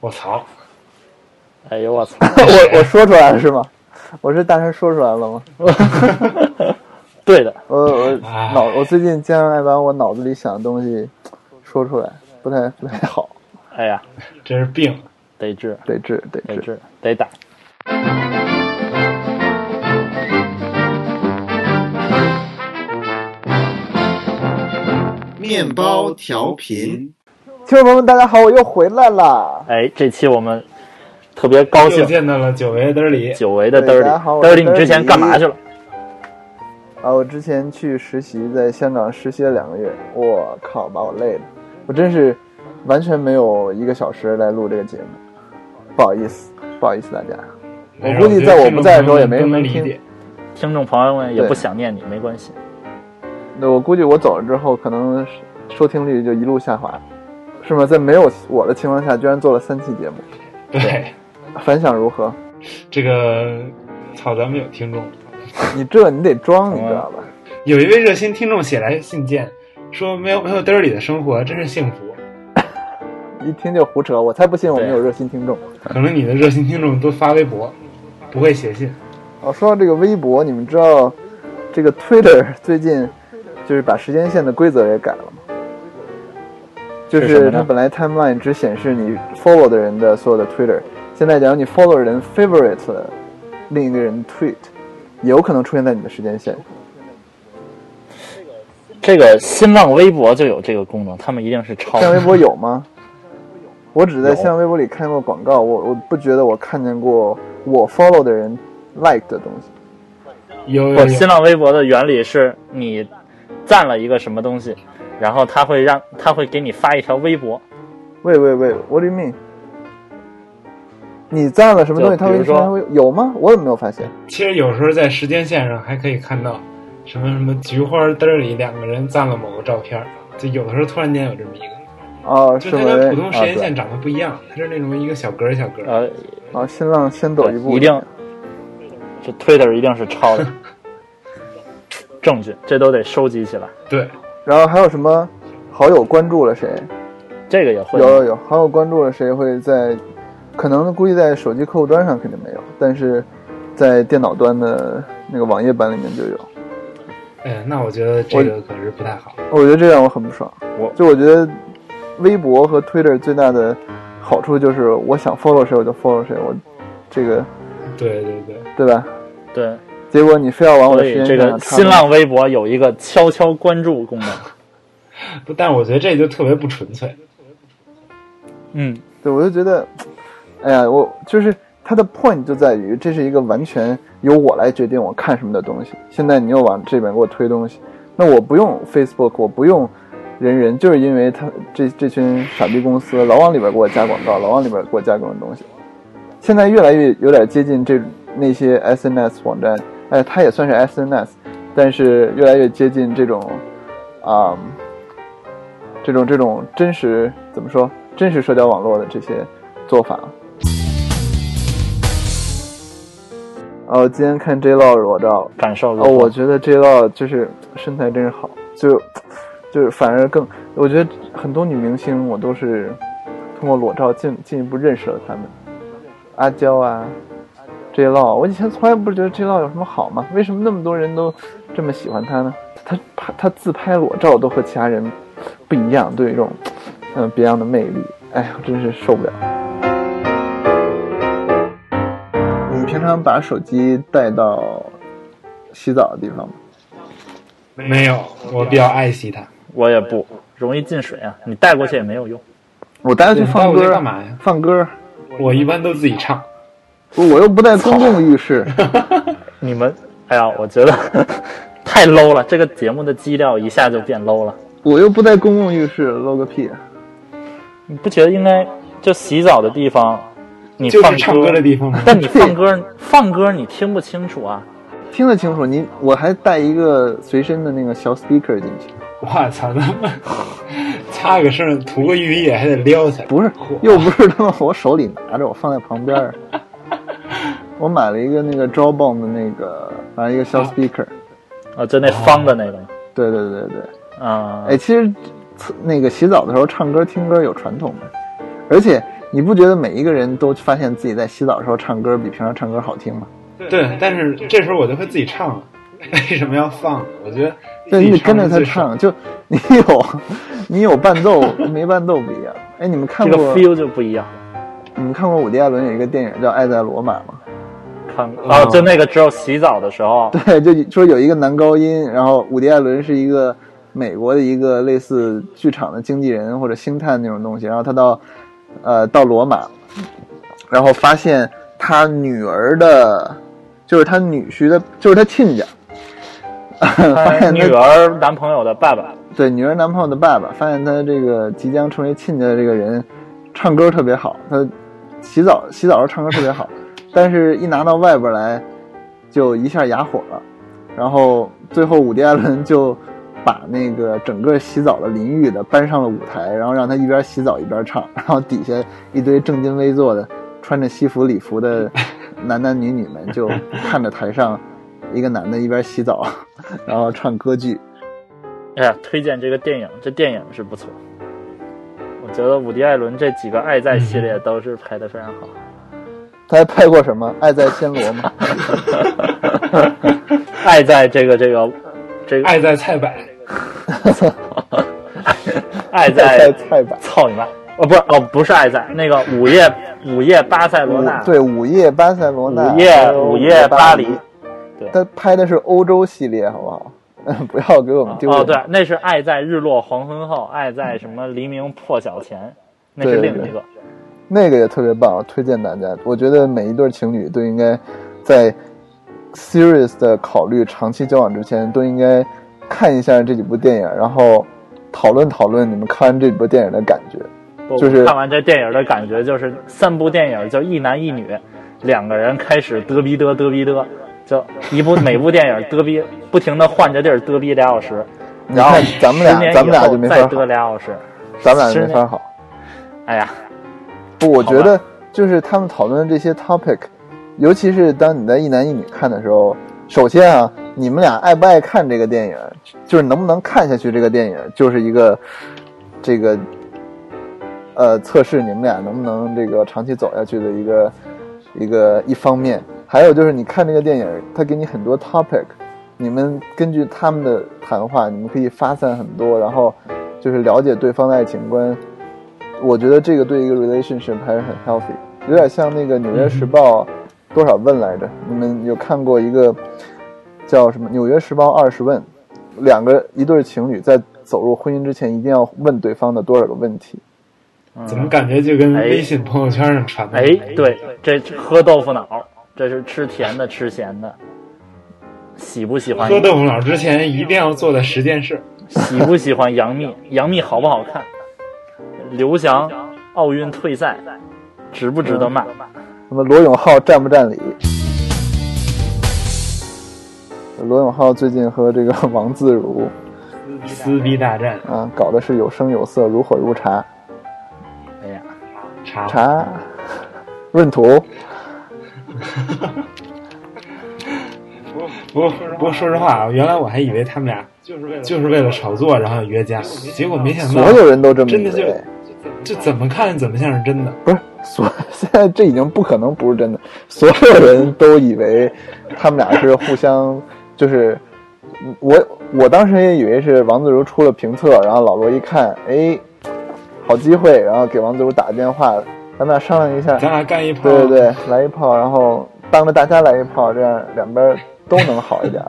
我操！哎呦我操！我我说出来了是吗？我是大声说出来了吗？对的，我我哎脑我最近经常爱把我脑子里想的东西说出来，不太不太好，哎呀，这是病。得治，得治得治。得治，得打。面包调频，听众朋友们，大家好，我又回来了。哎，这期我们特别高又兴，见到了久违的嘚儿里，久违的嘚儿对大家好我里，嘚儿里，你之前干嘛去了？啊，我之前去实习，在香港实习了两个月，我靠，把我累的，我真是完全没有一个小时来录这个节目，不好意思，不好意思大家。我估计在我不在的时候也没人能听。听众朋友们也不想念你，没关系。那我估计我走了之后，可能收听率就一路下滑，是吗？在没有我的情况下，居然做了三期节目，对，反响如何？这个操，咱们有听众，你这你得装，你知道吧？有一位热心听众写来信件，说没有没有嘚儿里的生活真是幸福。一听就胡扯，我才不信我们有热心听众。可能你的热心听众都发微博，不会写信。哦，说到这个微博，你们知道这个 Twitter 最近就是把时间线的规则也改了吗？就是它本来 timeline 只显示你 follow 的人的所有的 Twitter，现在假如你 follow 人 favorite 了另一个人 tweet，有可能出现在你的时间线。这个新浪微博就有这个功能，他们一定是抄新浪微博有吗？我只在新浪微博里看过广告，我我不觉得我看见过我 follow 的人 like 的东西。不，有有有新，浪微博的原理是你赞了一个什么东西，然后他会让他会给你发一条微博，喂喂喂，What do you mean？你赞了什么东西？他会说有吗？我怎么没有发现？其实有时候在时间线上还可以看到什么什么菊花嘚儿里两个人赞了某个照片儿，就有的时候突然间有这么一个，哦，就是它？跟普通时间线长得不一样，它是那种一个小格儿小格儿。呃，啊，新浪先走一步，一定，这 Twitter 一定是抄的 证据，这都得收集起来。对，然后还有什么好友关注了谁？这个也会有有有，好友关注了谁会在，可能估计在手机客户端上肯定没有，但是在电脑端的那个网页版里面就有。哎，那我觉得这个可是不太好。我觉得这让我很不爽。我就我觉得微博和 Twitter 最大的好处就是，我想 follow 谁我就 follow 谁，我这个对对对，对吧？对，结果你非要往我所的时间这个新浪微博有一个悄悄关注功能。不但我觉得这就特别不纯粹。嗯，对，我就觉得，哎呀，我就是它的 point 就在于，这是一个完全由我来决定我看什么的东西。现在你又往这边给我推东西，那我不用 Facebook，我不用人人，就是因为他这这群傻逼公司老往里边给我加广告，老往里边给我加各种东西。现在越来越有点接近这那些 SNS 网站，哎，它也算是 SNS，但是越来越接近这种啊、这种这种真实怎么说？真实社交网络的这些做法。哦，今天看 J Law 裸照，感受如哦，何我觉得 J Law 就是身材真是好，就就是反而更，我觉得很多女明星我都是通过裸照进进一步认识了她们，阿娇啊，J Law，我以前从来不觉得 J Law 有什么好嘛，为什么那么多人都这么喜欢他呢？他拍他自拍裸照都和其他人不一样，都有一种嗯别样的魅力，哎呀，真是受不了。你们平常把手机带到洗澡的地方吗？没有，我比较爱惜它。我也不容易进水啊，你带过去也没有用。我带它去放歌，干嘛呀？放歌，我一般都自己唱。我又不在公共浴室。你们，哎呀，我觉得 太 low 了，这个节目的基调一下就变 low 了。我又不在公共浴室，，low 个屁！啊你不觉得应该就洗澡的地方，你放就是唱歌的地方吗？但你放歌，放歌你听不清楚啊。听得清楚，你我还带一个随身的那个小 speaker 进去，我操，他妈擦个声，涂个浴液还得撩起来。不是，又不是他妈我手里拿着，我放在旁边儿。我买了一个那个 Jawbone 的那个，反正一个小 speaker。啊，就那方的那个对对对对，啊，哎，其实那个洗澡的时候唱歌听歌有传统的，而且你不觉得每一个人都发现自己在洗澡的时候唱歌比平常唱歌好听吗？对，但是这时候我就会自己唱了，为什么要放？我觉得对，你得跟着他唱，就你有你有伴奏没伴奏不一样。哎，你们看这个过 feel 就不一样。你们看过伍迪·艾伦有一个电影叫《爱在罗马》吗？看哦，就那个只有洗澡的时候，对，就说有一个男高音，然后伍迪·艾伦是一个美国的一个类似剧场的经纪人或者星探那种东西，然后他到呃到罗马，然后发现他女儿的，就是他女婿的，就是他亲家，发现他女儿男朋友的爸爸，对女儿男朋友的爸爸，发现他这个即将成为亲家的这个人，唱歌特别好，他洗澡洗澡时候唱歌特别好，但是一拿到外边来，就一下哑火了，然后最后伍迪·艾伦就把那个整个洗澡的淋浴的搬上了舞台，然后让他一边洗澡一边唱，然后底下一堆正襟危坐的穿着西服礼服的 男男女女们就看着台上一个男的一边洗澡，然后唱歌剧。哎呀，推荐这个电影，这电影是不错。我觉得伍迪·艾伦这几个《爱在》系列都是拍的非常好。他还拍过什么《爱在暹罗》吗？爱在这个这个这个爱在菜百，爱在在菜板。操你妈！哦，不是哦，不是爱在那个午夜午夜巴塞罗那，对，午夜巴塞罗那，午夜午夜巴黎。对他拍的是欧洲系列，好不好？不要给我们丢。哦，对，那是爱在日落黄昏后，爱在什么黎明破晓前，那是另一个。那个也特别棒，推荐大家。我觉得每一对情侣都应该在 serious 的考虑长期交往之前，都应该看一下这几部电影，然后讨论讨论你们看完这几部电影的感觉。就是看完这电影的感觉，就是三部电影就一男一女，两个人开始嘚逼嘚嘚逼嘚，就一部每部电影嘚逼，不停的换着地儿嘚逼俩小时，你然后看咱们俩咱们俩就没法好，俩小时，咱们俩就没法好。哎呀，不，我觉得就是他们讨论的这些 topic，尤其是当你在一男一女看的时候，首先啊，你们俩爱不爱看这个电影，就是能不能看下去这个电影，就是一个这个呃测试你们俩能不能这个长期走下去的一个一个一方面。还有就是你看这个电影，它给你很多 topic，你们根据他们的谈话，你们可以发散很多，然后就是了解对方的爱情观。我觉得这个对一个 relationship 还是很 healthy，有点像那个《纽约时报》多少问来着？你们有看过一个叫什么《纽约时报二十问》？两个一对情侣在走入婚姻之前，一定要问对方的多少个问题？嗯怎么感觉就跟哎微信朋友圈上传的？哎，对，这喝豆腐脑，这是吃甜的吃咸的，喜不喜欢喝豆腐脑之前一定要做的十件事。喜不喜欢杨幂？杨幂好不好看？刘翔奥运退赛，值不值得骂？那么罗永浩占不占理？罗永浩最近和这个 王自如撕逼大战，啊搞的是有声有色，如火如茶。哎呀，茶茶闰土，不过不过说实话啊，原来我还以为他们俩就是为了就是为了炒作，然后约架，结果没想到所有人都这么以真的就为。就怎么看怎么像是真的。不是所 现在这已经不可能不是真的，所有人都以为他们俩是互相，就是我我当时也以为是王自如出了评测，然后老罗一看，哎，好机会，然后给王自如打个电话，咱们俩商量一下，咱俩干一炮，对对对，来一炮，然后当着大家来一炮，这样两边都能好一点。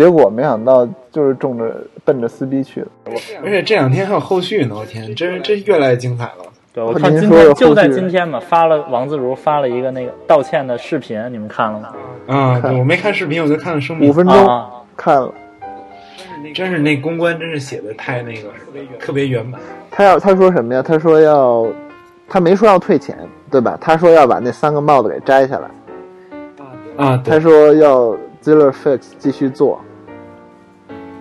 结果没想到就是冲着奔着撕逼去了。而且这两天还有后续呢，我天，真真越来越精彩了。对我看您说的今天就在今天嘛，发了王自如发了一个那个道歉的视频，你们看了吗？啊、对我没看视频，我就看了声明。五分钟、啊看了，真是那公关真是写的太那个特别圆满。他要他说什么呀？他说要，他没说要退钱，对吧？他说要把那三个帽子给摘下来。啊，他说要 Ziller Fix 继续做，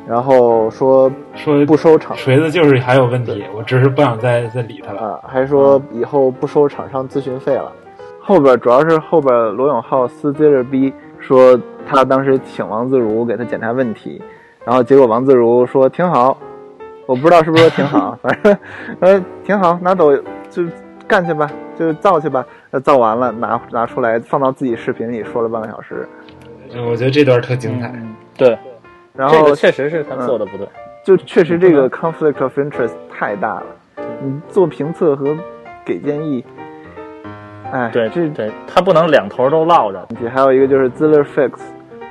然后说说不收厂锤子就是还有问题，我只是不想再再理他了。啊，还说以后不收厂商咨询费了。后边主要是后边罗永浩撕 Ziller 逼，说他当时请王自如给他检查问题，然后结果王自如说挺好，我不知道是不是说挺好，反正呃挺好，拿走就干去吧，就造去吧。那造完了，拿拿出来放到自己视频里说了半个小时，嗯我觉得这段特精彩。嗯，对，然后这个确实是他做的不对。就确实这个 conflict of interest 太大了。你做评测和给建议，哎，对这对，他不能两头都落着。还有一个就是 Ziller Fix，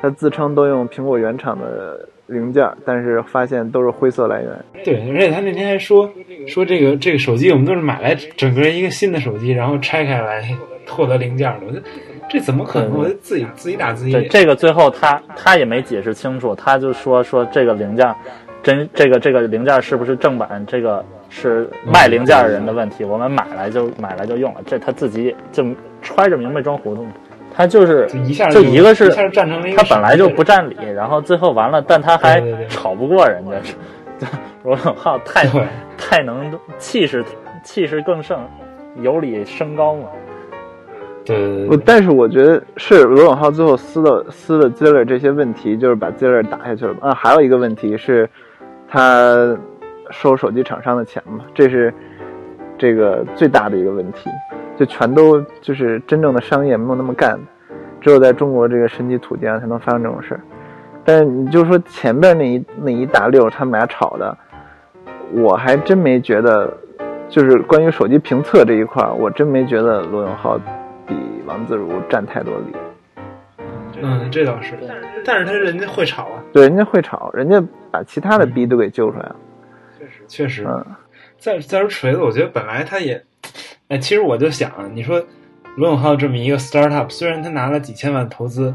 他自称都用苹果原厂的零件，但是发现都是灰色来源。对，而且他那天还说说这个这个手机我们都是买来整个一个新的手机，然后拆开来获得零件的。这怎么可能？自己自己打自己对，脸。这个最后他他也没解释清楚，他就说说这个零件真这个这个零件是不是正版，这个是卖零件的人的问题，我们买来就买来就用了，这他自己就揣着明白装糊涂。他就是就一下就一个是他本来就不占理，然后最后完了，但他还吵不过人家，罗永浩太太能气势气势更盛，有理升高嘛。对对对我对，但是我觉得是罗永浩最后撕了撕了 Ziller 这些问题，就是把 Ziller 打下去了啊。还有一个问题是，他收手机厂商的钱嘛，这是这个最大的一个问题，就全都就是真正的商业没有那么干，只有在中国这个神奇土地上才能发生这种事儿。但是你就说前边那一那一大溜他们俩吵的，我还真没觉得，就是关于手机评测这一块，我真没觉得罗永浩比王自如占太多理。嗯，这倒是，但是他人家会吵啊，对，人家会吵，人家把其他的逼都给揪出来了。确实确实。嗯，再再说锤子，我觉得本来他也，哎，其实我就想啊，你说罗永浩这么一个 startup，虽然他拿了几千万投资，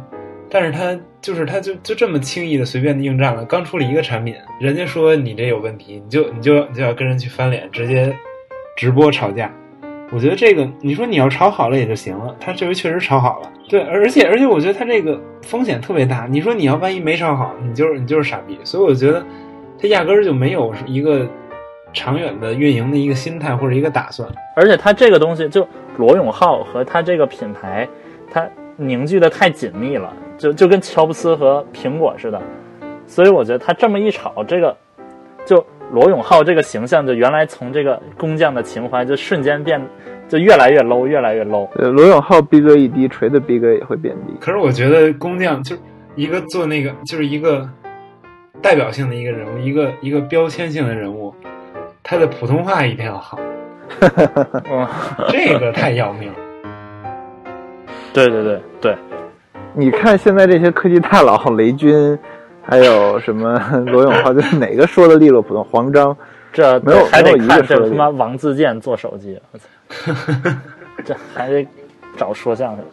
但是他就是他就就这么轻易的随便的应战了，刚出了一个产品，人家说你这有问题，你就你就你就要跟人去翻脸，直接直播吵架。我觉得这个，你说你要炒好了也就行了，他这回确实炒好了，对，而且而且我觉得他这个风险特别大。你说你要万一没炒好，你就是你就是傻逼。所以我觉得他压根儿就没有一个长远的运营的一个心态或者一个打算。而且他这个东西，就罗永浩和他这个品牌，他凝聚的太紧密了，就就跟乔布斯和苹果似的。所以我觉得他这么一炒，这个就罗永浩这个形象，就原来从这个工匠的情怀，就瞬间变，就越来越 low，越来越 low。呃，罗永浩逼格一低，锤子逼格也会变低。可是我觉得工匠就是一个做那个，就是一个代表性的一个人物，一个一个标签性的人物，他的普通话一定要好，嗯，这个太要命了。对对对对，你看现在这些科技大佬，雷军，还有什么 罗永浩，就是哪个说的利落普通？黄章，这没有还得没有一个看这他妈王自健做手机，我操，这还得找说相声。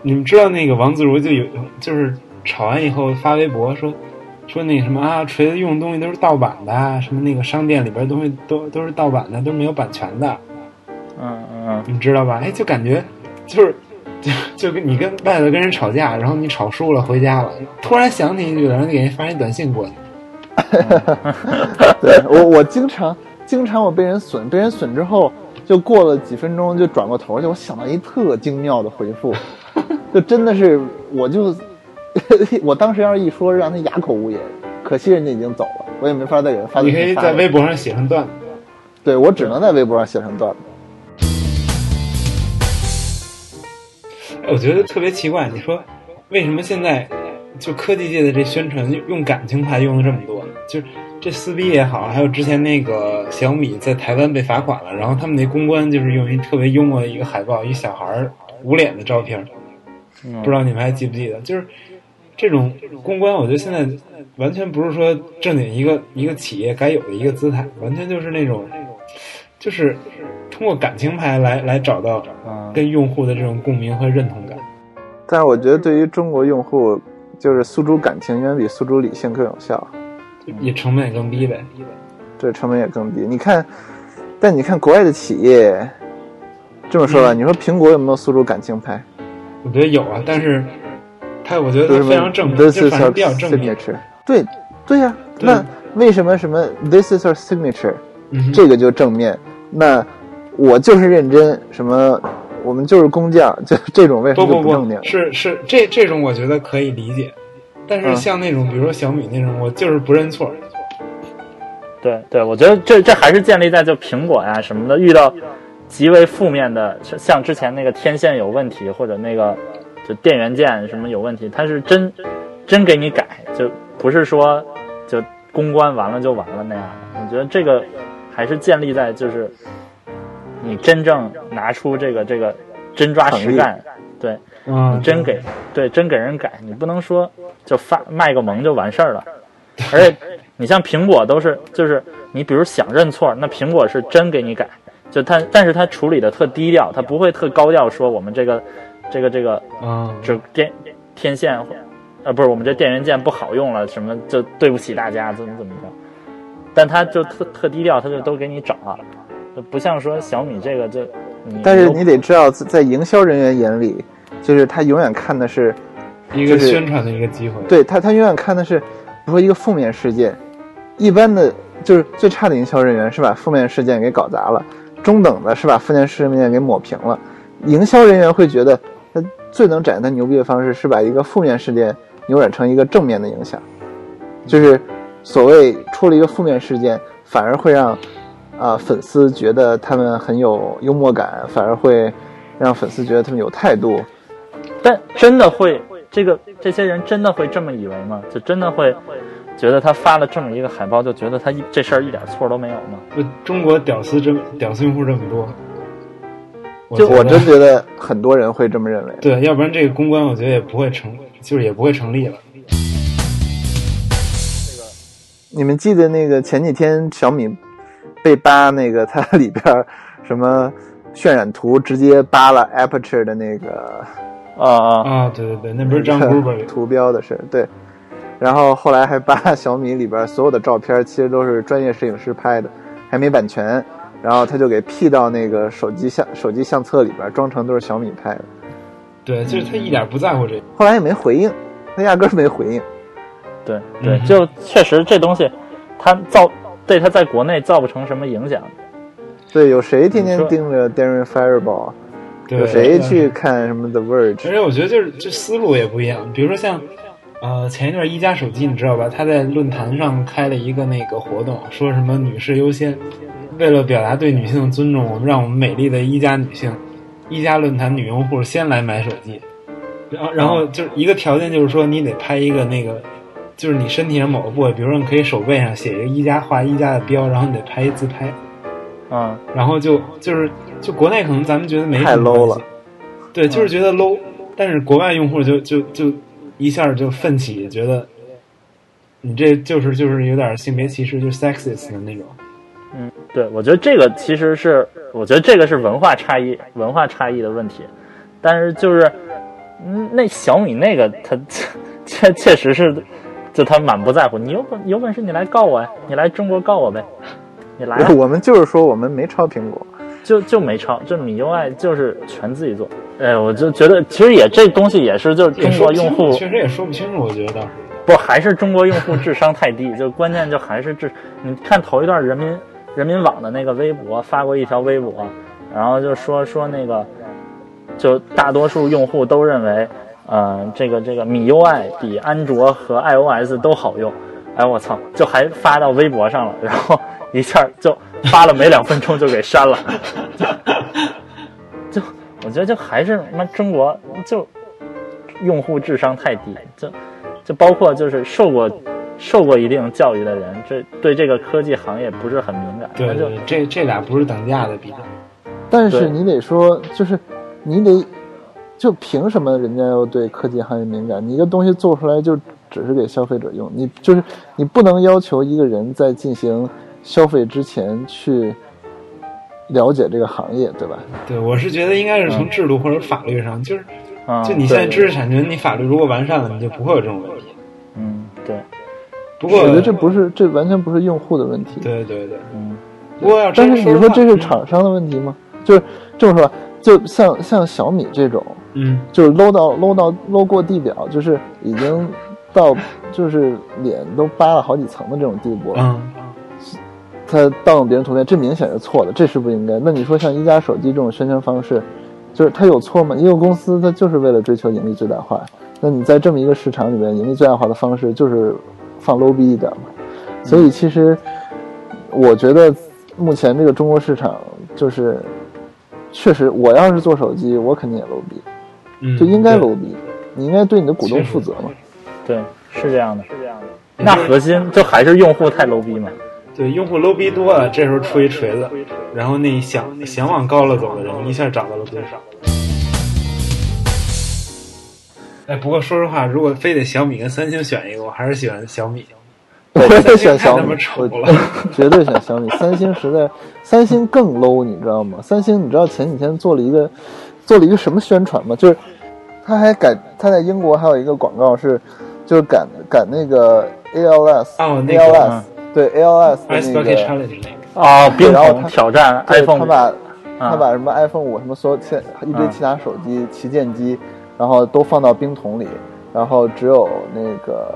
你们知道那个王自如就有，就是吵完以后发微博说，说那什么啊，锤子用的东西都是盗版的，啊什么那个商店里边东西都都是盗版的，都没有版权的，嗯嗯嗯，你知道吧？哎，就感觉就是就就跟你跟外头跟人吵架，然后你吵输了回家了，突然想起有人给人发一短信过去，对我我经常经常我被人损，被人损之后，就过了几分钟就转过头去，我想到一特精妙的回复，就真的是我就 我当时要是一说，让他哑口无言。可惜人家已经走了，我也没法再给他发你可以。在微博上写上段子。对我只能在微博上写成段子。我觉得特别奇怪，你说为什么现在就科技界的这宣传用感情牌用的这么多？就是这撕逼也好，还有之前那个小米在台湾被罚款了，然后他们那公关就是用一特别幽默的一个海报，一小孩儿捂脸的照片，嗯不知道你们还记不记得？就是这种公关，我觉得现在完全不是说正经一个一个企业该有的一个姿态，完全就是那种就是通过感情牌来来找到嗯跟用户的这种共鸣和认同感。但是我觉得对于中国用户，就是诉诸感情远比诉诸理性更有效，也成本也更低呗。对成本也更低。你看，但你看国外的企业，这么说嗯吧，你说苹果有没有诉诸感情牌？我觉得有啊，但是它我觉得是非常正面，This 就 our 正比较正面。signature。对，对呀、对那为什么什么 This is our signature 嗯，这个就正面？那我就是认真，什么我们就是工匠，就 这种为什么不么就正面不，？是是这这种我觉得可以理解，但是嗯像那种比如说小米那种，我就是不认错。对对，我觉得这这还是建立在就苹果呀什么的遇到极为负面的，像像之前那个天线有问题，或者那个就电源键什么有问题，它是真真给你改，就不是说就公关完了就完了那样的。我觉得这个还是建立在就是你真正拿出这个这个真抓实干，对，嗯，真给对真给人改，你不能说就发卖个萌就完事儿了。而且你像苹果都是就是你比如想认错，那苹果是真给你改，就它但是它处理的特低调，它不会特高调说我们这个这个这个啊，就电天线呃不是我们这电源键不好用了，什么就对不起大家怎么怎么着，但它就特特低调，它就都给你找了，就不像说小米这个就但是你得知道，在在营销人员眼里，就是他永远看的是，一个宣传的一个机会。对他他永远看的是，比如说一个负面事件，一般的就是最差的营销人员是把负面事件给搞砸了，中等的是把负面事件给抹平了，营销人员会觉得他最能展现他牛逼的方式是把一个负面事件扭转成一个正面的影响，就是所谓出了一个负面事件，反而会让啊、粉丝觉得他们很有幽默感，反而会让粉丝觉得他们有态度。但真的会这个这些人真的会这么以为吗？就真的会觉得他发了这么一个海报，就觉得他一这事儿一点错都没有吗？不，中国屌丝这么屌丝用户这么多，觉得就我真觉得很多人会这么认为。对，要不然这个公关我觉得也不会成，就是也不会成立了。你们记得那个前几天小米被扒那个它里边什么渲染图直接扒了 Aperture 的那个啊啊，啊，对对对，那不是张 Gruber 图标的事，对。然后后来还扒小米里边所有的照片，其实都是专业摄影师拍的，还没版权。然后他就给 P 到那个手机相手机相册里边，装成都是小米拍的。对，就是他一点不在乎这个。后来也没回应，他压根儿没回应。对对，嗯就确实这东西，他造对他在国内造不成什么影响。对，有谁天天盯着 Darren Fireball？对，有谁去看什么 The Verge？而且我觉得就是这思路也不一样，比如说像，呃，前一段一加手机你知道吧？他在论坛上开了一个那个活动，说什么女士优先，为了表达对女性的尊重，我们让我们美丽的一加女性，一加论坛女用户先来买手机，然后然后就是一个条件就是说你得拍一个那个，就是你身体上某个部位，比如说你可以手背上写一个一加画一加的标，然后你得拍一自拍，嗯，然后就就是就国内可能咱们觉得没太 low 了，对，就是觉得 low，、但是国外用户就就就一下就奋起，觉得你这就是就是有点性别歧视，就是 sexist 的那种。嗯对，我觉得这个其实是，我觉得这个是文化差异，文化差异的问题。但是就是，嗯，那小米那个，它 确确实是，就他满不在乎。你有本有本事你来告我呀，你来中国告我呗，你来啊，我们就是说我们没抄苹果，就就没抄，这米 UI 就是全自己做。哎，我就觉得其实也这东西也是，就是中国用户楚确实也说不清楚，我觉得。不还是中国用户智商太低，就关键就还是智。你看头一段人民人民网的那个微博发过一条微博，然后就说说那个，就大多数用户都认为，呃，这个这个米 UI 比安卓和 iOS 都好用。哎，我操，就还发到微博上了，然后一下就发了没两分钟就给删了。就我觉得就还是他妈中国就用户智商太低，就就包括就是受过受过一定教育的人，这对这个科技行业不是很敏感，对就对对，这这俩不是等价的比较。但是你得说，就是你得，就凭什么人家要对科技行业敏感？你一个东西做出来就只是给消费者用，你就是你不能要求一个人在进行消费之前去了解这个行业，对吧？对，我是觉得应该是从制度或者法律上，就是啊，就你现在知识产权，你法律如果完善了，你就不会有这种问题。嗯对不过，我觉得这不是，这完全不是用户的问题。对对对。嗯不过要但是你说这是厂商的问题吗？就是这么说吧，就像像小米这种，嗯，就是 low 到 low 到 low 过地表，就是已经到就是脸都扒了好几层的这种地步了。嗯他盗用别人图片，这明显是错的，这是不应该。那你说像一加手机这种宣传方式，就是它有错吗？一个公司它就是为了追求盈利最大化，那你在这么一个市场里面，盈利最大化的方式就是放 low 逼一点嘛。所以其实我觉得目前这个中国市场就是确实，我要是做手机，我肯定也 low 逼，嗯，就应该对 low 逼，你应该对你的股东负责嘛。对，是这样的，是这样的。那核心就还是用户太 low 逼嘛。对，用户 low 逼多了，这时候出一锤子，然后那想想往高了走的人一下涨到了多少。哎，不过说实话，如果非得小米跟三星选一个，我还是喜欢小米。我也选小米我绝对选小米。三星实在，三星更 low，你知道吗？三星你知道前几天做了一个做了一个什么宣传吗？就是他还赶他在英国还有一个广告是，就是赶赶那个 ALS 哦那个 ALS 对 ALS 的那个。Challenge 那个，哦，冰然后他桶挑战，iPhone，他把啊他把什么 iPhone 五什么所有现一堆嗯其他手机、旗舰机，然后都放到冰桶里，然后只有那个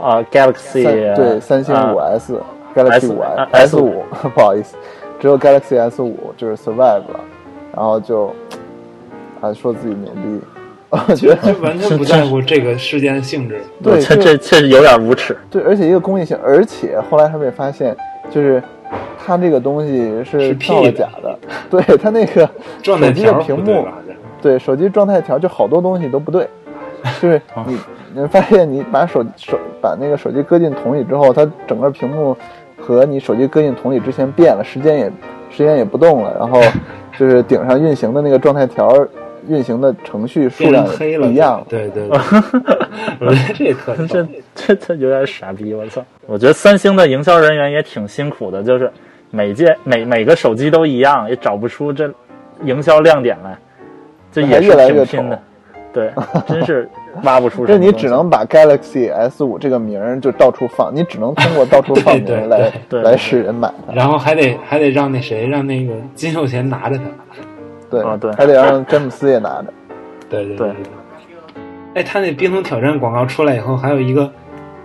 啊 Galaxy 三对三星五啊 S、Galaxy S- 五啊 S 五，不好意思，只有 Galaxy S 五就是 survive 了，然后就还说自己牛逼，我觉得完全不在乎这个事件的性质。对就这这确实有点无耻。对，而且一个公益性，而且后来他们也发现，就是它这个东西是是造了 P 的假的，对它那个手机的屏幕对？对手机状态条就好多东西都不对，就是你你会发现你把手手把那个手机搁进桶里之后，它整个屏幕和你手机搁进桶里之前变了，时间也时间也不动了，然后 就是顶上运行的那个状态条运行的程序数量一样，对对对，我觉得这特这逗这这有点傻逼，我操！我觉得三星的营销人员也挺辛苦的，就是每届每每个手机都一样，也找不出这营销亮点来，这也是还越来越挺拼的丑。对，真是挖不出什这你。只能把 Galaxy S 五这个名儿就到处放，你只能通过到处放名对对儿来对来使人买它。然后还得还得让那谁让那个金秀贤拿着它。对啊对还得让詹姆斯也拿着。对对对对。哎，他那冰桶挑战广告出来以后，还有一个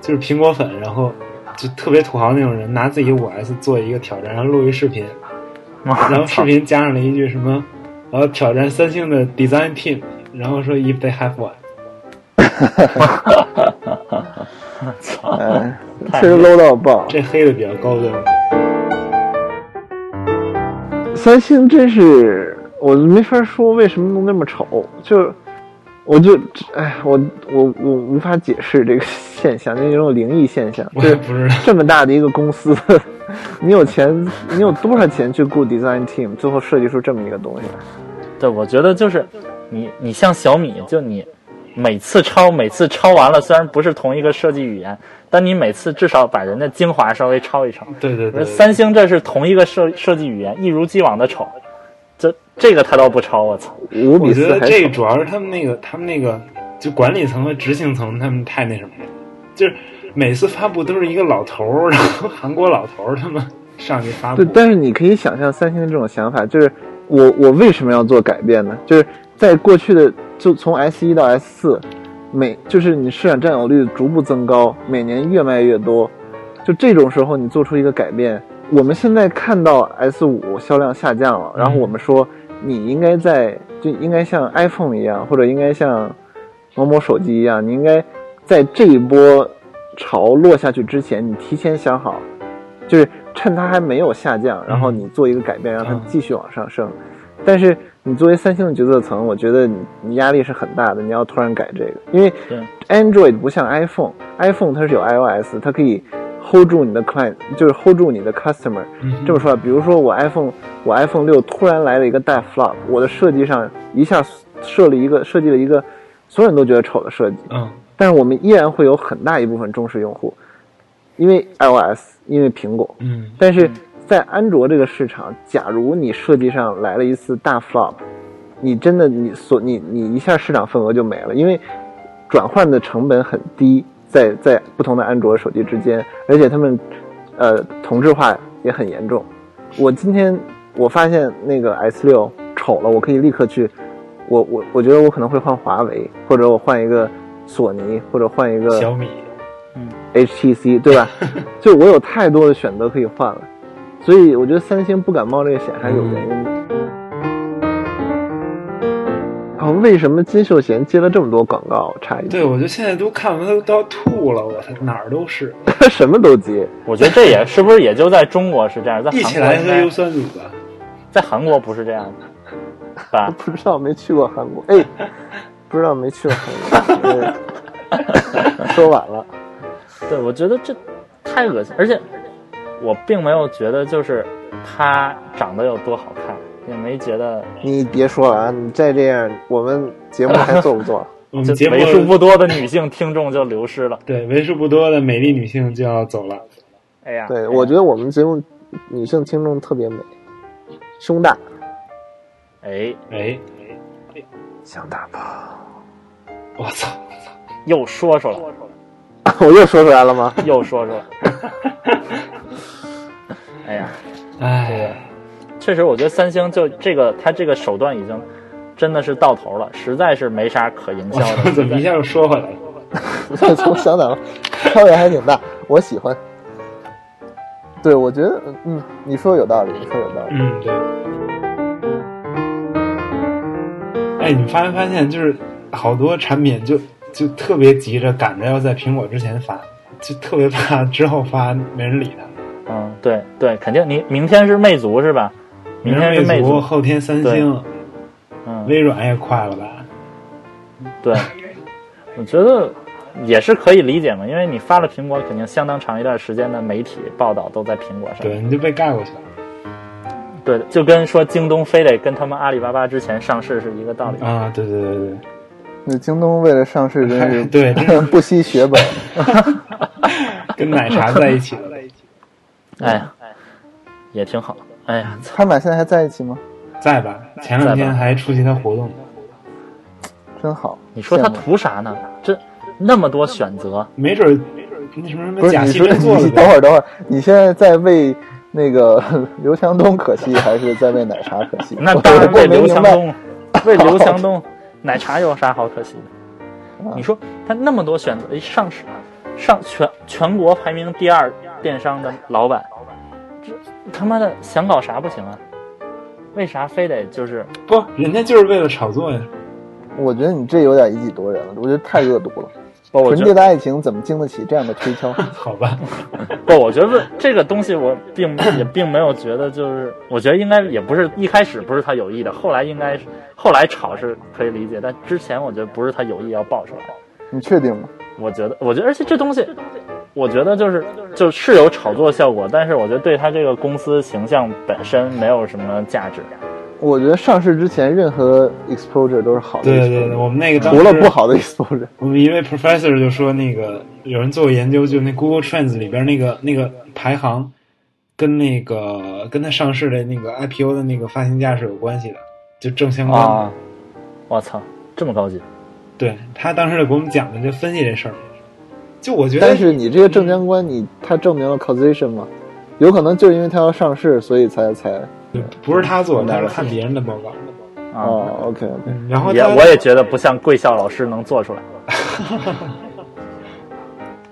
就是苹果粉，然后就特别土豪那种人拿自己五 S 做一个挑战，然后录一视频，然后视频加上了一句什么，然后挑战三星的 design team，然后说 if they have one。哎，太确实 low 到爆。这黑的比较高端。三星真是我没法说为什么能那么丑，就我就哎，我我我无法解释这个现象，那种灵异现象。我就是也不知道，这么大的一个公司，你有钱，你有多少钱去雇 design team，最后设计出这么一个东西来？对，我觉得就是你，你像小米，就你每次抄，每次抄完了，虽然不是同一个设计语言，但你每次至少把人家精华稍微抄一抄。对对对，三星这是同一个设设计语言，一如既往的丑，这这个他倒不抄，我操！五比我觉得四还这主要是他们那个，他们那个就管理层和执行层，他们太那什么了，就是每次发布都是一个老头儿，然后韩国老头儿他们上去发布对，，但是你可以想象三星的这种想法，就是我我为什么要做改变呢？就是在过去的就从 S 一到 S 四，每就是你市场占有率逐步增高，每年越卖越多，就这种时候你做出一个改变，我们现在看到 S 五销量下降了，然后我们说你应该在就应该像 iPhone 一样，或者应该像某某手机一样，你应该在这一波潮落下去之前，你提前想好，就是趁它还没有下降，然后你做一个改变，让它嗯。继续往上升。但是你作为三星的决策层，我觉得你你压力是很大的，你要突然改这个，因为 Android 不像 iPhone，iPhone 它是有 iOS，它可以 hold 住你的 client，就是 hold 住你的 customer。嗯这么说吧，比如说我 iPhone，我 iPhone 六突然来了一个大 flop，我的设计上一下设了一个设计了一个所有人都觉得丑的设计，嗯。但是我们依然会有很大一部分忠实用户，因为 iOS，因为苹果。嗯。但是在安卓这个市场，假如你设计上来了一次大 flop，你真的你所你你一下市场份额就没了，因为转换的成本很低，在在不同的安卓手机之间，而且他们呃同质化也很严重。我今天我发现那个 S 六丑了，我可以立刻去，我我我觉得我可能会换华为，或者我换一个索尼，或者换一个小米，嗯 HTC，对吧？就我有太多的选择可以换了，所以我觉得三星不敢冒这个险还是有原因的。哦，为什么金秀贤接了这么多广告？差一句，对，我就现在都看完都都要吐了，我操，哪儿都是。他 什么都接。我觉得这也是不是也就在中国是这样，在 一起韩国应该来喝优酸乳吧。在韩国不是这样的，吧？不知道，没去过韩国。哎，不知道，没去过韩国。哎说晚了，对，我觉得这太恶心，而且我并没有觉得就是她长得有多好看，也没觉得你别说了啊！你再这样，我们节目还做不做？就 我们节目为数不多的女性听众就流失了。对为数不多的美丽女性就要走了。哎呀，对，我觉得我们节目女性听众特别美，胸大，哎，哎，想打炮。我操！又说出来，我又说出来了吗？又说出来。哎呀，哎，确实，我觉得三星就这个，他这个手段已经真的是到头了，实在是没啥可营销！的。怎么一下又说回来了？从想打炮，差别还挺大，我喜欢。对，我觉得，嗯，你说有道理，你说有道理。嗯，对。哎，你发没发现，就是好多产品就就特别急着赶着要在苹果之前发，就特别怕之后发没人理他。嗯，对对，肯定你明天是魅族是吧？明天是魅族，后天三星，嗯，微软也快了吧？对，我觉得也是可以理解嘛，因为你发了苹果，肯定相当长一段时间的媒体报道都在苹果上。对，你就被盖过去了。对，就跟说京东非得跟他们阿里巴巴之前上市是一个道理。啊，对对对对，那京东为了上市，真是对真 是不惜血本。跟奶茶在一起了。哎呀，也挺好。哎呀，操他们俩现在还在一起吗？在吧？前两天还出席他活动，真好。你说他图啥呢？这那么多选择，没准儿那什么什么不是假戏真你说你做了。等会儿等会儿，你现在在为那个刘强东可惜，还是在为奶茶可惜？那我当然为我没明白。刘强东，为刘强东，奶茶有啥好可惜的？啊你说他那么多选择，一上市，上全全国排名第二电商的老板，这他妈的想搞啥不行啊？为啥非得就是不，人家就是为了炒作呀。我觉得你这有点以己度人了，我觉得太恶毒了。不？纯洁的爱情怎么经得起这样的推敲？好吧，不，我觉得这个东西我并也并没有觉得就是，我觉得应该也不是一开始不是他有意的，后来应该是后来吵是可以理解，但之前我觉得不是他有意要爆出来。你确定吗？我觉得，我觉得，而且这东西，我觉得就是就是有炒作效果，但是我觉得对他这个公司形象本身没有什么价值。我觉得上市之前任何 exposure 都是好的对对对，我们那个当除了不好的 exposure。我们一位 professor 就说，那个有人做过研究，就那 Google Trends 里边那个那个排行，跟那个跟它上市的那个 IPO 的那个发行价是有关系的，就正相关的。啊！我操，这么高级！对他当时就给我们讲的，就分析这事儿。就我觉得，但是你这个正相关，你它证明了 causation 吗？有可能就是因为它要上市，所以才才不是他做，明白了他是看别人的报告。啊，哦，OK OK，嗯，然后也我也觉得不像贵校老师能做出来。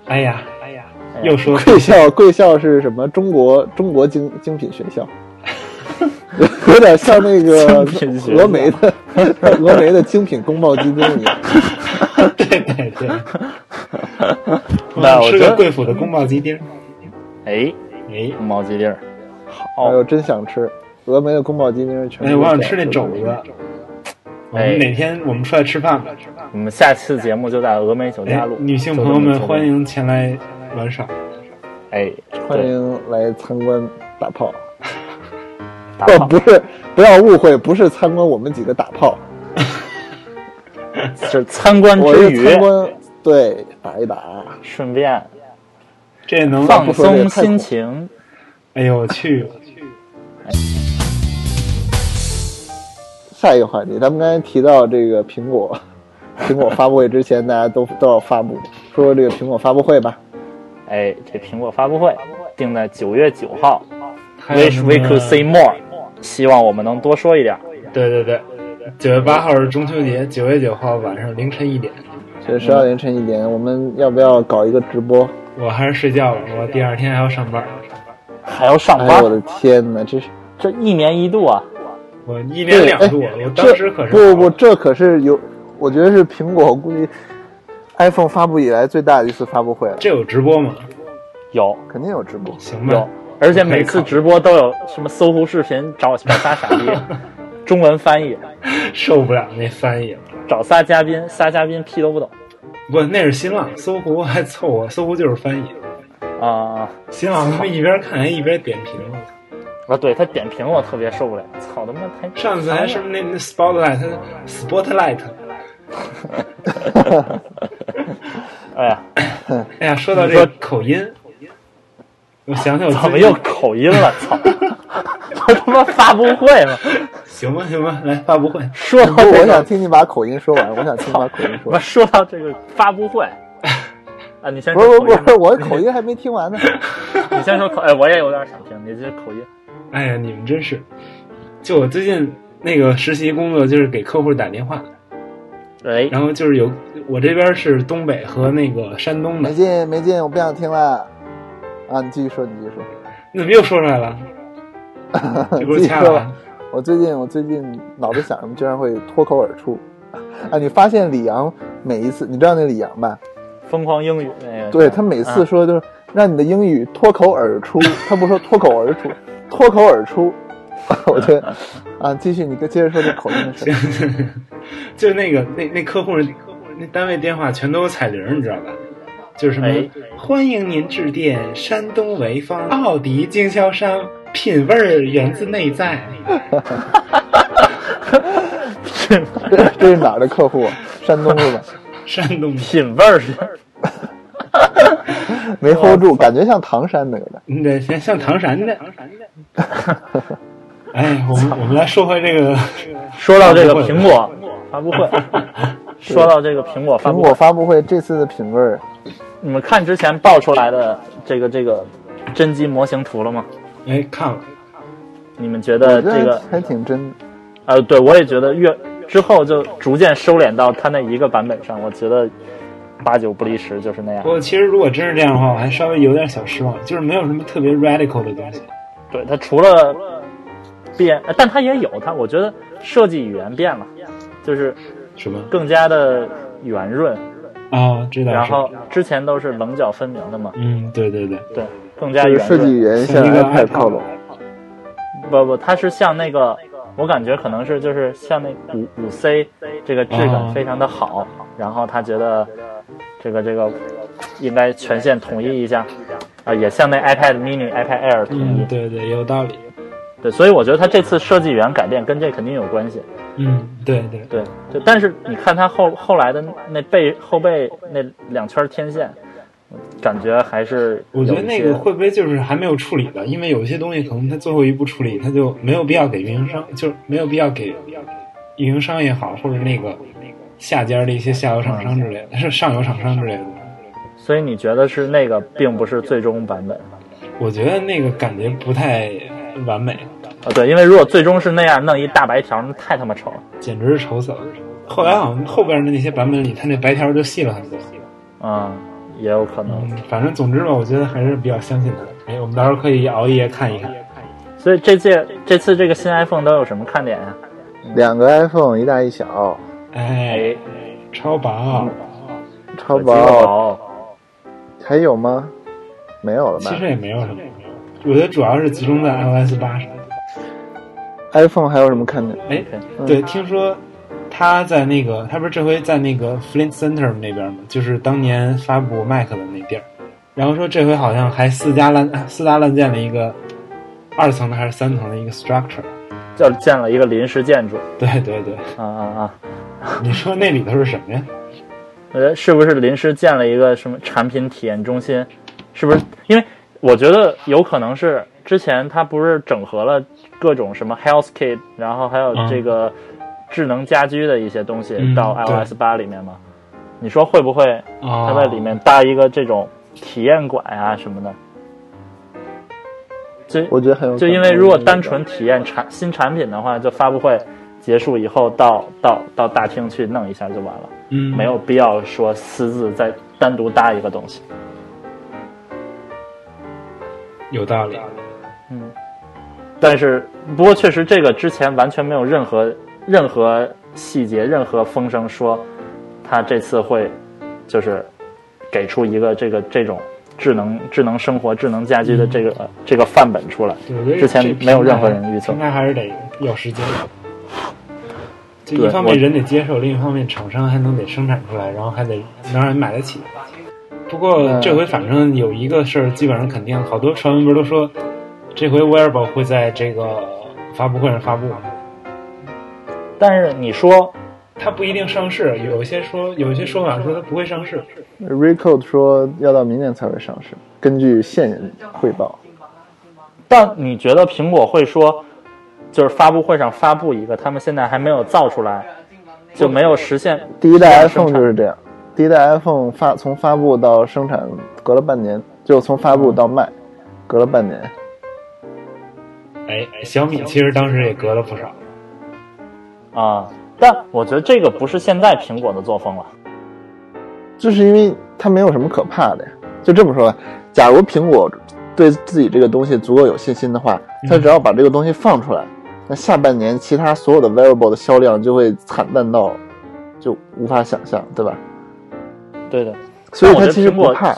哎 呀哎呀，哎呀又说贵校 贵校是什么？中国中国精精品学校，有点像那个峨眉的峨眉的精品宫保鸡丁一样。对对对，那我觉得吃个贵府的宫保鸡丁。哎，哎宫保鸡丁儿，好哎，呦，真想吃峨眉的宫保鸡丁，全哎，是我想吃那肘肘子。我哎们哪天我们出来吃饭吧？我们下次节目就在峨眉酒家哎录。，女性朋友们欢。迎前来玩耍。哎，欢，迎来参观打炮。打炮不不是，不要误会，不是参观我们几个打炮，是参观之余，参观对打一打。顺便这能放松心情。哎呦我去！下一个话题，咱们刚才提到这个苹果，苹果发布会之前，大家都都要发布，说说这个苹果发布会吧。哎，这苹果发布会定在九月九号，Wish we could say more。希望我们能多说一点。对对对，九月八号是中秋节，九月九号晚上凌晨一点，这十二凌晨一点，我们要不要搞一个直播？我还是睡觉了，我第二天还要上班。还要上哎呦我的，天哪，这是这一年一度啊！我一年两度，我当时可是不不不，这可是有，我觉得是苹果估计 iPhone 发布以来最大的一次发布会了，这有直播吗？有肯定有直播。行吧有，，而且每次直播都有什么搜狐视频找 找仨傻逼，中文翻译，受不了那翻译了。找仨嘉宾，仨嘉宾屁都不懂不，那是新浪，搜狐还凑合，搜狐就是翻译。啊新浪他们一边看还一边点评。啊！对他点评我特别受不了，操他妈太上次还是那那 spotlight spotlight，哎呀，哎呀，说到这个口音，我想想我怎么又口音了？操！这他妈发布会吗？行吧行吧，来发布会，说到不，我想，听你把口音说完，我想听你把口音说完。说到这个发布会啊，你先不说不是不是不是，我口音还没听完呢。你先说口，哎，我也有点想听，你这口音哎呀，你们真是，就我最近那个实习工作就是给客户打电话，哎，然后就是有我这边是东北和那个山东的没，劲没劲，我不想听了。啊，你继续说，你继续说。你怎么又说出来了？你给我继续说吧掐了。。我最近我最近脑子想什么，居然会脱口而出。啊，你发现李阳每一次，你知道那李阳吧？疯狂英语那个，对他每次说就是让你的英语脱口而出，他不说脱口而出，脱口而出。我觉得啊，继续，你接着说这口音的事。就那个那那客户那单位电话全都有彩铃，你知道吧？就是什么、哎欢迎您致电山东潍坊奥迪经销商，品味儿源自内在。这 这是哪儿的客户？啊山东是吧？山东，品味儿是没 hold 住，感觉像唐山的有点。嗯对，像像唐山的。唐山的哎，我们我们来说回这个，说到这个苹果发布会，说到这个苹果发苹果布会，发布会这次的品味儿，你们看之前爆出来的这个这个真机模型图了吗？哎，看了，你们觉得这个还挺真。呃，对我也觉得越之后就逐渐收敛到它那一个版本上，我觉得八九不离十就是那样不。过其实如果真是这样的话，我还稍微有点小失望，就是没有什么特别 radical 的东西。对它除了变，呃但它也有它，我觉得设计语言变了，就是什么？更加的圆润，哦，知道。然后之前都是棱角分明的嘛，嗯，对对对，对，更加圆就是设计润。语言向像一个 iPad iPad 靠拢。不不，它是像那个，我感觉可能是就是像那五五 C 这个质感哦非常的好，然后他觉得这个这个应该全线统一一下，啊，也像那 iPad mini、iPad Air 统一嗯，，对对，有道理。对，所以我觉得它这次设计语言改变跟这肯定有关系，嗯，对对，对，对，但是你看它后后来的那背后背那两圈天线，感觉还是我觉得那个会不会就是还没有处理的？因为有些东西可能它最后一步处理，它就没有必要给运营商，就是没有必要给运营商也好，或者那个下家的一些下游厂商之类的，是上游厂商之类的。所以你觉得是那个并不是最终版本我觉得那个感觉不太完美，啊？对，因为如果最终是那样弄一大白条，那太他妈丑了。简直是丑死了。后来好像后边的那些版本里，它那白条就细了很多。啊、也有可能。嗯，反正总之吧，我觉得还是比较相信它。哎，我们到时候可以熬夜看一看。所以这届这次这个新 iPhone 都有什么看点呀、两个 iPhone 一大一小，哎，超薄，超薄，薄，还有吗？没有了吧其实也没有什么。我觉得主要是集中在 iOS 八上。？iPhone 还有什么看点？哎，对，听说他在那个，他不是这回在那个 Flint Center 那边吗？就是当年发布 Mac 的那地儿。然后说这回好像还四家烂 四大烂建了一个二层的还是三层的一个 structure。就建了一个临时建筑。对对对，啊啊啊！你说那里头是什么呀？我觉得是不是临时建了一个什么产品体验中心？是不是？因为我觉得有可能是之前它不是整合了各种什么 Health Kit，然后还有嗯这个智能家居的一些东西嗯到 iOS 八里面吗？你说会不会哦它在里面搭一个这种体验馆啊什么的？就我觉得很有可能。就因为如果单纯体验产新产品的话，就发布会结束以后到到到大厅去弄一下就完了，嗯，没有必要说私自再单独搭一个东西。有道理。嗯，但是不过确实这个之前完全没有任何任何细节、任何风声说他这次会就是给出一个这个这种智能智能生活、智能家居的这个、这个范本出来。对之前没有任何人预测应该还是得要时间。一方面人得接受，另一方面厂商还能得生产出来，然后还得能让人买得起。不过嗯这回反正有一个事儿，基本上肯定，好多传闻不是都说，这回 Wearable 会在这个发布会上发布吗？但是你说它不一定上市，有一些说有一些说法说它不会上市。Recode 说要到明年才会上市，根据线人汇报。但你觉得苹果会说，就是发布会上发布一个，他们现在还没有造出来，就没有实现第一代生 iPhone 就是这样，第一代 iPhone 发从发布到生产隔了半年，就从发布到卖，隔了半年。哎，小米其实当时也隔了不少。啊。但我觉得这个不是现在苹果的作风了。就是因为它没有什么可怕的呀。就这么说吧，假如苹果对自己这个东西足够有信心的话，它只要把这个东西放出来，那下半年其他所有的 wearable 的销量就会惨淡到就无法想象，对吧？对的，所以我觉得它其实苹果不怕。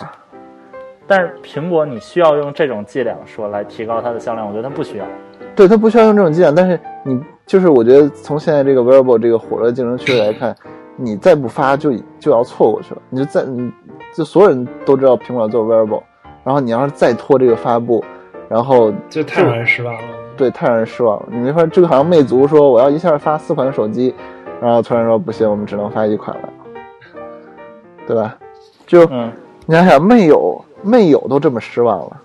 但是苹果你需要用这种伎俩说来提高它的销量，我觉得它不需要。对，它不需要用这种伎俩，但是你就是我觉得从现在这个 wearable 这个火热竞争趋势来看，你再不发就就要错过去了。你就再你就所有人都知道苹果要做 wearable，然后你要是再拖这个发布，然后就太让人失望了。对太让人失望了。你没法，这个好像魅族说我要一下发四款手机，然后突然说不行，我们只能发一款了，对吧？就嗯，你想想，魅友魅友都这么失望了，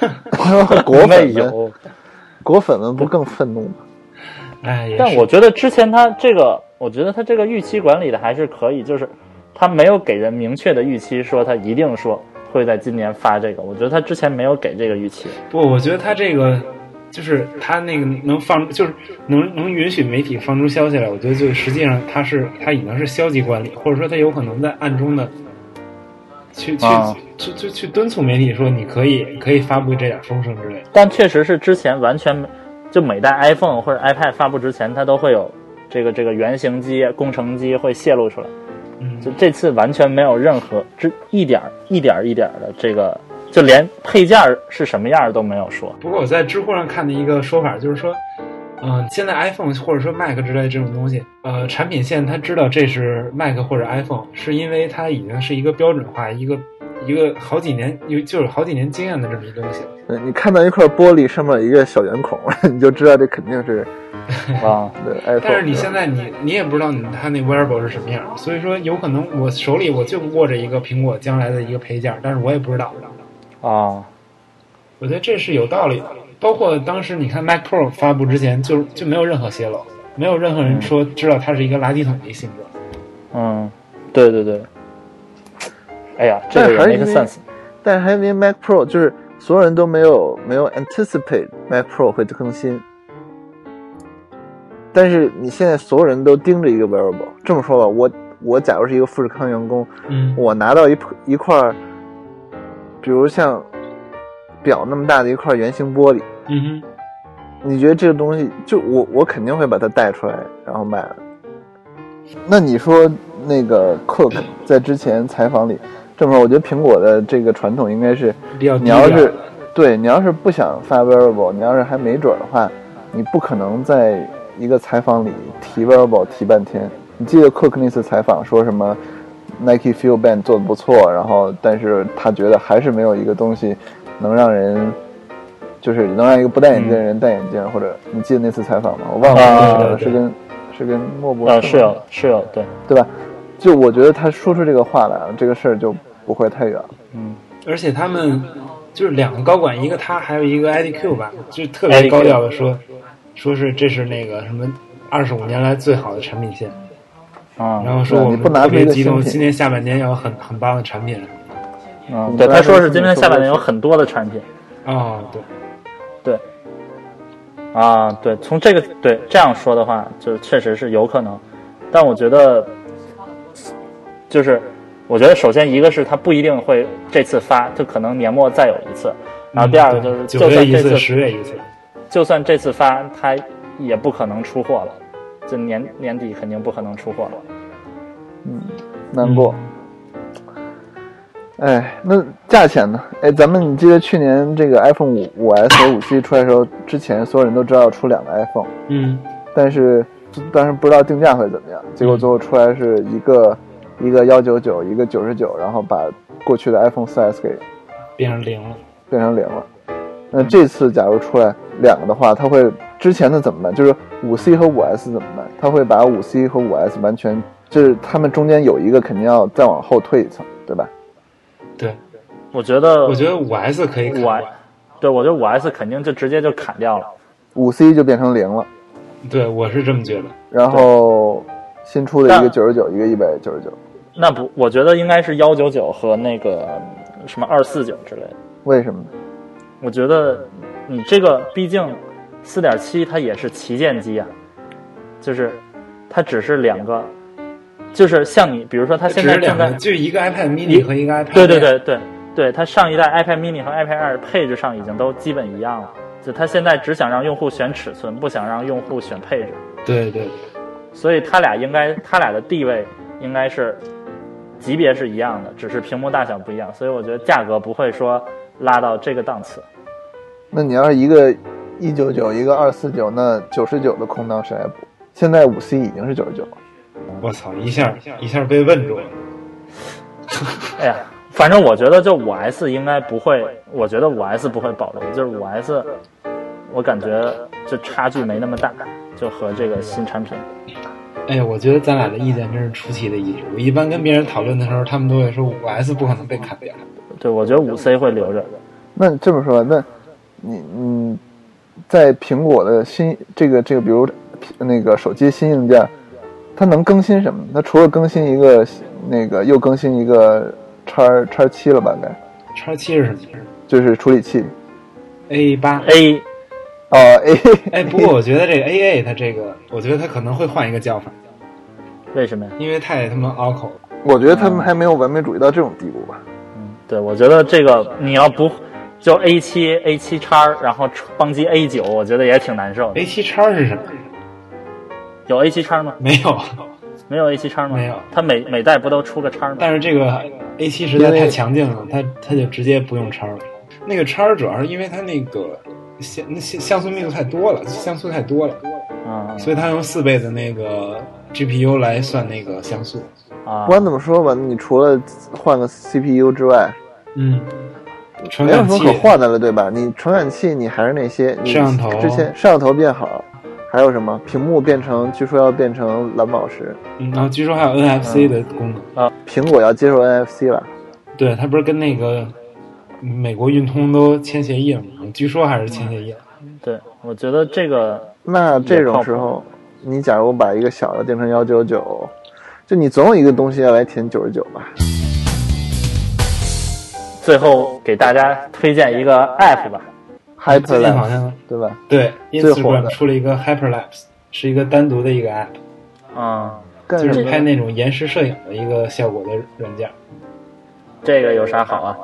果没粉们有。果粉们不更愤怒吗？哎，但我觉得之前他这个，我觉得他这个预期管理的还是可以，就是他没有给人明确的预期，说他一定说会在今年发这个。我觉得他之前没有给这个预期。不，我觉得他这个就是他那个能放，就是能能允许媒体放出消息来。我觉得就实际上他是他已经是消极管理，或者说他有可能在暗中的去去、啊去去去敦促媒体说你可以可以发布这点风声之类的。但确实是之前完全没就每代 iPhone 或者 iPad 发布之前，它都会有这个这个原型机、工程机会泄露出来。嗯，就这次完全没有任何这一点儿一点儿一点儿的这个，就连配件儿是什么样儿都没有说。不过我在知乎上看的一个说法就是说，嗯、现在 iPhone 或者说 Mac 之类这种东西，呃，产品线它知道这是 Mac 或者 iPhone，是因为它已经是一个标准化、一个一个好几年有就是好几年经验的这么一东西了。对你看到一块玻璃上面有一个小圆孔，你就知道这肯定是 啊，对 iPhone。但是你现在你你也不知道你它那 wearable 是什么样，所以说有可能我手里我就握着一个苹果将来的一个配件，但是我也不知道。啊，我觉得这是有道理的。包括当时你看 Mac Pro 发布之前就就没有任何泄露，没有任何人说知道它是一个垃圾桶的性质。嗯，对对对。哎呀，这个也但是还是 make 因为 sense。但是还因为 Mac Pro 就是所有人都没有没有 anticipate Mac Pro 会更新，但是你现在所有人都盯着一个 wearable。这么说吧，我我假如是一个富士康员工，嗯，我拿到一一块儿，比如像表那么大的一块圆形玻璃，嗯哼，你觉得这个东西就我我肯定会把它带出来，然后卖了。那你说那个 Cook 在之前采访里这么说，我觉得苹果的这个传统应该是，你要是对你要是不想发 wearable，你要是还没准儿的话，你不可能在一个采访里提 wearable 提半天。你记得 Cook 那次采访说什么 Nike Feel Band 做的不错，然后但是他觉得还是没有一个东西能让人。就是能让一个不戴眼镜的人戴眼镜，或者你记得那次采访吗？我忘了啊是跟是跟莫博呃，士是有是有，对，对吧？就我觉得他说出这个话来了，这个事儿就不会太远了。嗯，而且他们就是两个高管，一个他，还有一个 IDQ 吧，就特别高调的说，说是这是那个什么二十五年来最好的产品线，啊，然后说我们不拿特别激动，今年下半年有很很棒的产品。嗯，对，他说是今年下半年有很多的产品，啊，对，对，啊，对，从这个对这样说的话，就确实是有可能，但我觉得，就是我觉得首先一个是他不一定会这次发，就可能年末再有一次，然后第二个就是就月一次，算这次十月一次，就算这次发，它也不可能出货了，就年年底肯定不可能出货了。难过。哎，那价钱呢？哎，咱们你记得去年这个 iPhone 五五 S 和五 C 出来的时候，之前所有人都知道要出两个 iPhone，嗯，但是但是不知道定价会怎么样。结果最后出来是一个一个幺九九，一个九十九，然后把过去的 iPhone 四 S 给变成零了。变成零了。那这次假如出来两个的话，它会之前的怎么办？就是五 C 和五 S 怎么办？它会把五 C 和五 S 完全就是它们中间有一个肯定要再往后退一层，对吧？对，我觉得，我觉得五 S 可以砍五 S，对我觉得五 S 肯定就直接就砍掉了。五 C 就变成零了，对，我是这么觉得。然后新出的一个但九十九，一个一百九十九，那不，我觉得应该是幺九九和那个什么二四九之类的。为什么呢？我觉得你这个毕竟四点七它也是旗舰机啊，就是它只是两个，就是像你比如说它现在正在是两个，就一个 iPad mini 和一个 iPad。对对对对对，它上一代 iPad mini 和 iPad Air 配置上已经都基本一样了，就它现在只想让用户选尺寸，不想让用户选配置，对对对所以它俩应该它俩的地位应该是级别是一样的，只是屏幕大小不一样，所以我觉得价格不会说拉到这个档次。那你要是一个一九九，一个二四九，那九十九的空档谁来补？现在五 C 已经是九十九了，我操，一下一下被问住了。哎呀，反正我觉得就五 S 应该不会，我觉得五 S 不会保留，就是五 S，我感觉就差距没那么大，就和这个新产品。哎呀，我觉得咱俩的意见真是出奇的一致。我一般跟别人讨论的时候，他们都会说五 S 不可能被砍掉。对，我觉得五 C 会留着。那这么说，那你嗯，在苹果的新这个这个，比如那个手机新硬件，它能更新什么？它除了更新一个那个，又更新一个叉叉七了吧？该叉七是什么就是处理器。？A 八。A 哦，A 哎，不过我觉得这个 AA 它这个，我觉得它可能会换一个叫法，为什么呀？因为太他妈拗口了。我觉得他们还没有完美主义到这种地步吧。嗯，对，我觉得这个你要不就 A 七 A 七叉，然后邦机 A 九，我觉得也挺难受的。A 七叉是什么？有 A 七叉吗？没有，没有 A 七叉吗？没有它每每代不都出个叉吗？但是这个 A 七实在太强劲了，它它就直接不用叉了。那个叉主要是因为它那个像那像像素密度太多了，像素太多了，嗯所以它用四倍的那个 GPU 来算那个像素。啊不，管怎么说吧，你除了换个 CPU 之外，嗯，传没有什么感器可换的了，对吧？你传感器你还是那些，你摄像头之前摄像头变好，还有什么屏幕变成，据说要变成蓝宝石，嗯然后据说还有 NFC 的功能啊。苹果要接受 NFC 了。对，它不是跟那个美国运通都签协议了吗？据说还是签协议了。对，我觉得这个那这种时候，你假如把一个小的定成幺九九，就你总有一个东西要来填九十九吧？最后给大家推荐一个 app 吧，最近好 Hyperlapse 像对吧？对最火的。Instagram 出了一个 Hyperlapse，是一个单独的一个 app，嗯，就是拍那种延时摄影的一个效果的软件，这个有啥好啊？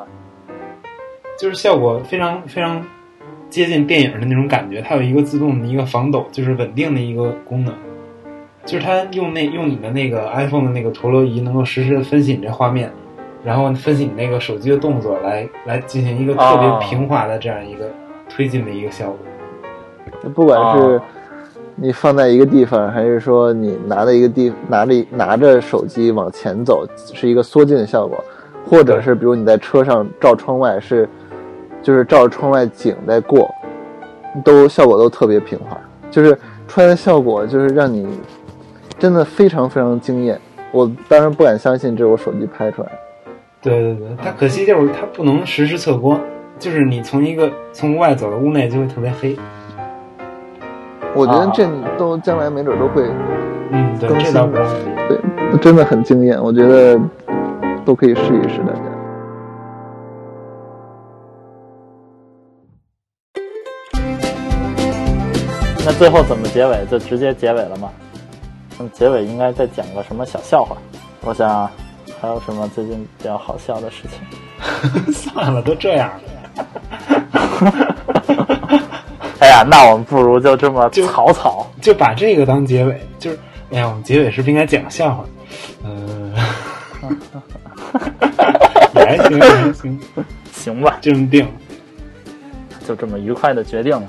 就是效果非常非常接近电影的那种感觉。它有一个自动的一个防抖，就是稳定的一个功能，就是它用那用你的那个 iPhone 的那个陀螺仪，能够实时的分析你这画面，然后分析你那个手机的动作，来来进行一个特哦别平滑的这样一个推进的一个效果。不管是哦你放在一个地方，还是说你拿着一个地拿着拿着手机往前走，是一个缩进的效果，或者是比如你在车上照窗外是，就是照着窗外景在过，都效果都特别平滑，就是出来的效果就是让你真的非常非常惊艳。我当然不敢相信这是我手机拍出来的。对对对，它可惜就是它不能实时测光，就是你从一个从屋外走到屋内就会特别黑。我觉得啊这都将来没准都会，嗯，对，更新。对，真的很惊艳。我觉得都可以试一试，大家。那最后怎么结尾？就直接结尾了吗？嗯，结尾应该再讲个什么小笑话？我想啊还有什么最近比较好笑的事情？算了，都这样了。哎呀，那我们不如就这么就草草。就把这个当结尾，就是哎呀，我们结尾是不是应该讲个笑话？嗯、也还行，也还行，行吧，就这么定了。就这么愉快的决定了。